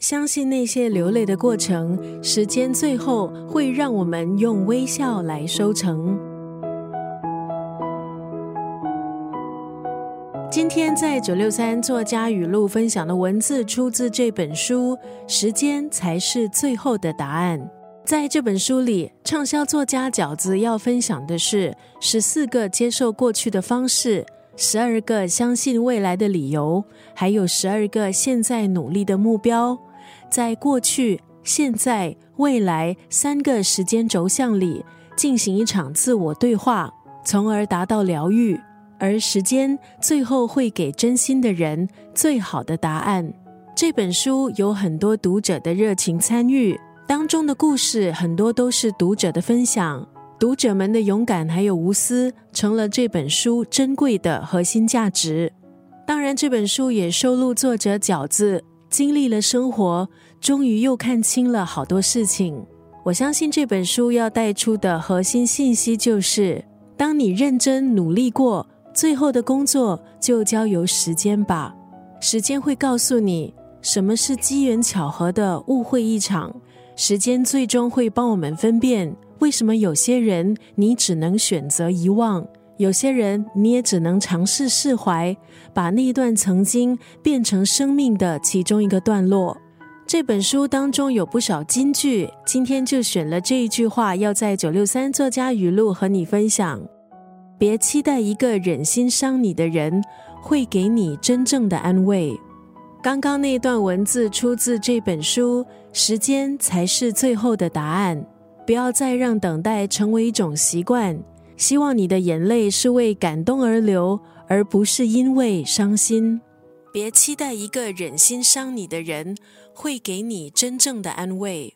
相信那些流泪的过程，时间最后会让我们用微笑来收成。今天在九六三作家语录分享的文字，出自这本书《时间才是最后的答案》。在这本书里，畅销作家饺子要分享的是十四个接受过去的方式。十二个相信未来的理由，还有十二个现在努力的目标，在过去、现在、未来三个时间轴向里进行一场自我对话，从而达到疗愈。而时间最后会给真心的人最好的答案。这本书有很多读者的热情参与，当中的故事很多都是读者的分享。读者们的勇敢还有无私，成了这本书珍贵的核心价值。当然，这本书也收录作者饺子经历了生活，终于又看清了好多事情。我相信这本书要带出的核心信息就是：当你认真努力过，最后的工作就交由时间吧。时间会告诉你什么是机缘巧合的误会一场。时间最终会帮我们分辨。为什么有些人你只能选择遗忘，有些人你也只能尝试释怀，把那段曾经变成生命的其中一个段落？这本书当中有不少金句，今天就选了这一句话，要在九六三作家语录和你分享：别期待一个忍心伤你的人会给你真正的安慰。刚刚那段文字出自这本书，时间才是最后的答案。不要再让等待成为一种习惯。希望你的眼泪是为感动而流，而不是因为伤心。别期待一个忍心伤你的人会给你真正的安慰。